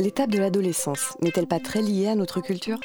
L'étape de l'adolescence n'est-elle pas très liée à notre culture?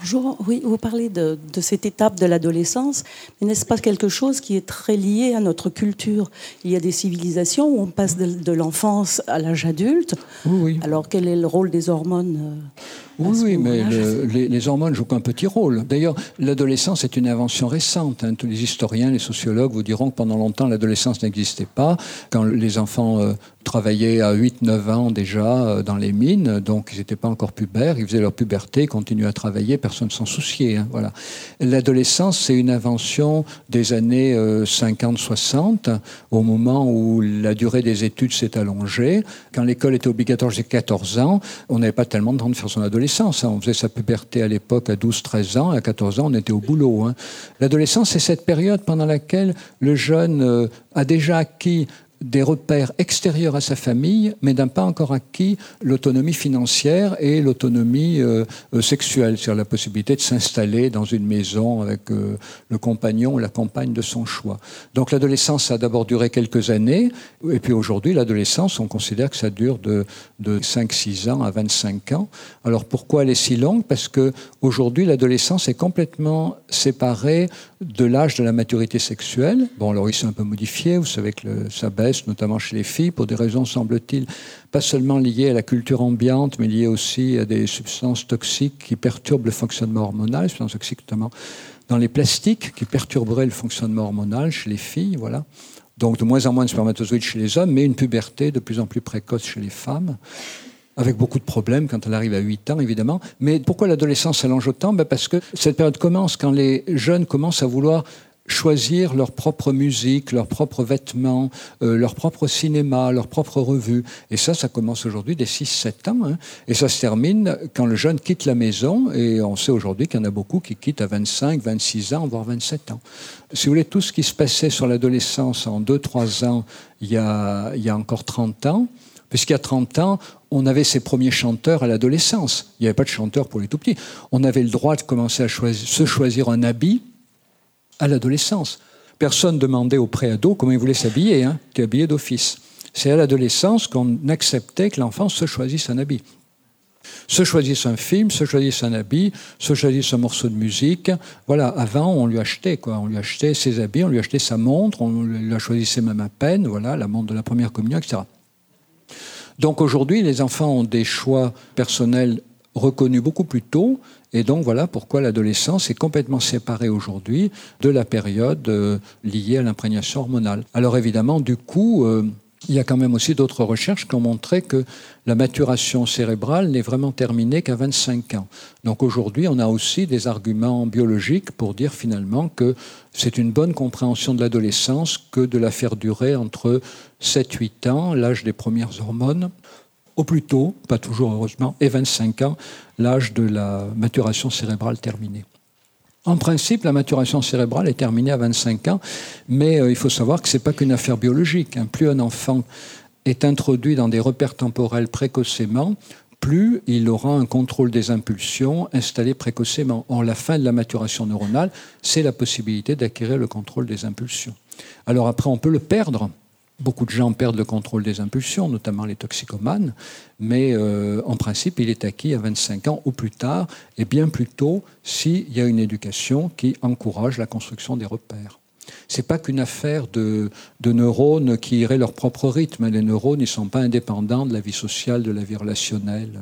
Bonjour, oui, vous parlez de, cette étape de l'adolescence, mais n'est-ce pas quelque chose qui est très lié à notre culture? Il y a des civilisations où on passe de, l'enfance à l'âge adulte. Oui, oui. Alors quel est le rôle des hormones euh, oui, oui, mais les, hormones jouent un petit rôle. D'ailleurs, l'adolescence est une invention récente. Hein. Tous les historiens, les sociologues vous diront que pendant longtemps, l'adolescence n'existait pas. Quand les enfants euh, travaillaient à 8-9 ans déjà euh, dans les mines, donc ils n'étaient pas encore pubères, ils faisaient leur puberté, continuaient à travailler, personne ne s'en souciait. Hein, voilà. L'adolescence, c'est une invention des années 50-60, euh, au moment où la durée des études s'est allongée. Quand l'école était obligatoire jusqu'à 14 ans, on n'avait pas tellement de temps de faire son adolescence Hein. On faisait sa puberté à l'époque à 12-13 ans, à 14 ans, on était au boulot. Hein. L'adolescence, c'est cette période pendant laquelle le jeune euh, a déjà acquis des repères extérieurs à sa famille, mais n'a pas encore acquis l'autonomie financière et l'autonomie euh, euh, sexuelle, c'est-à-dire la possibilité de s'installer dans une maison avec euh, le compagnon ou la compagne de son choix. Donc l'adolescence a d'abord duré quelques années, et puis aujourd'hui, l'adolescence, on considère que ça dure de, de 5-6 ans à 25 ans. Alors pourquoi elle est si longue? Parce que aujourd'hui, l'adolescence est complètement séparée de l'âge de la maturité sexuelle. Bon, alors il s'est un peu modifié, vous savez que ça baisse, notamment chez les filles, pour des raisons, semble-t-il, pas seulement liées à la culture ambiante, mais liées aussi à des substances toxiques qui perturbent le fonctionnement hormonal, substances toxiques notamment dans les plastiques, qui perturberaient le fonctionnement hormonal chez les filles, voilà. Donc de moins en moins de spermatozoïdes chez les hommes, mais une puberté de plus en plus précoce chez les femmes avec beaucoup de problèmes quand elle arrive à 8 ans, évidemment. Mais pourquoi l'adolescence s'allonge autant? Ben Parce que cette période commence quand les jeunes commencent à vouloir choisir leur propre musique, leurs propres vêtements, euh, leur propre cinéma, leur propre revue. Et ça, ça commence aujourd'hui dès 6-7 ans. Hein. Et ça se termine quand le jeune quitte la maison. Et on sait aujourd'hui qu'il y en a beaucoup qui quittent à 25, 26 ans, voire 27 ans. Si vous voulez, tout ce qui se passait sur l'adolescence en 2-3 ans, il y, a, il y a encore 30 ans, puisqu'il y a 30 ans, on avait ses premiers chanteurs à l'adolescence. Il n'y avait pas de chanteurs pour les tout petits. On avait le droit de commencer à se choisir un habit à l'adolescence. Personne demandait au préado comment il voulait s'habiller. Hein. Tu habillé d'office. C'est à l'adolescence qu'on acceptait que l'enfant se choisisse un habit. Se choisisse un film, se choisisse un habit, se choisisse un morceau de musique. Voilà, avant, on lui achetait, quoi. On lui achetait ses habits, on lui achetait sa montre, on la choisissait même à peine, voilà, la montre de la première communion, etc. Donc aujourd'hui, les enfants ont des choix personnels reconnus beaucoup plus tôt. Et donc voilà pourquoi l'adolescence est complètement séparée aujourd'hui de la période euh, liée à l'imprégnation hormonale. Alors évidemment, du coup, euh, il y a quand même aussi d'autres recherches qui ont montré que la maturation cérébrale n'est vraiment terminée qu'à 25 ans. Donc aujourd'hui, on a aussi des arguments biologiques pour dire finalement que c'est une bonne compréhension de l'adolescence que de la faire durer entre 7-8 ans, l'âge des premières hormones, au plus tôt, pas toujours heureusement, et 25 ans, l'âge de la maturation cérébrale terminée. En principe, la maturation cérébrale est terminée à 25 ans, mais euh, il faut savoir que ce n'est pas qu'une affaire biologique. Hein. Plus un enfant est introduit dans des repères temporels précocement, plus il aura un contrôle des impulsions installé précocement. Or, la fin de la maturation neuronale, c'est la possibilité d'acquérir le contrôle des impulsions. Alors après, on peut le perdre Beaucoup de gens perdent le contrôle des impulsions, notamment les toxicomanes, mais euh, en principe, il est acquis à 25 ans ou plus tard, et bien plus tôt s'il y a une éducation qui encourage la construction des repères. Ce n'est pas qu'une affaire de, de, neurones qui iraient leur propre rythme. Les neurones ne sont pas indépendants de la vie sociale, de la vie relationnelle.